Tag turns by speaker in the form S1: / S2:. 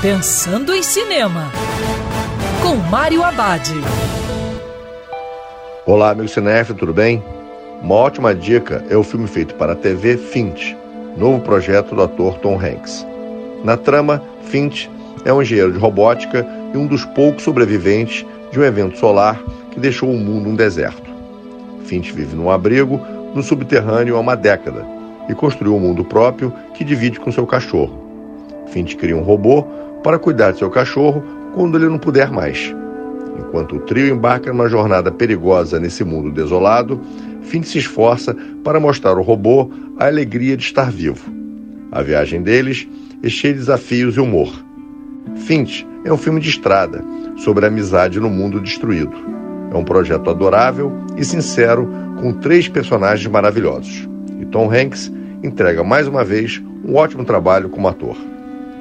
S1: Pensando em Cinema, com Mário Abad.
S2: Olá, amigo cinéfilo, tudo bem? Uma ótima dica é o filme feito para a TV Finch, novo projeto do ator Tom Hanks. Na trama, Finch é um engenheiro de robótica e um dos poucos sobreviventes de um evento solar que deixou o mundo um deserto. Finch vive num abrigo no subterrâneo há uma década e construiu um mundo próprio que divide com seu cachorro. Finch cria um robô para cuidar de seu cachorro quando ele não puder mais. Enquanto o trio embarca numa jornada perigosa nesse mundo desolado, Finch se esforça para mostrar ao robô a alegria de estar vivo. A viagem deles é cheia de desafios e humor. Finch é um filme de estrada sobre a amizade no mundo destruído. É um projeto adorável e sincero com três personagens maravilhosos. E Tom Hanks entrega mais uma vez um ótimo trabalho como ator.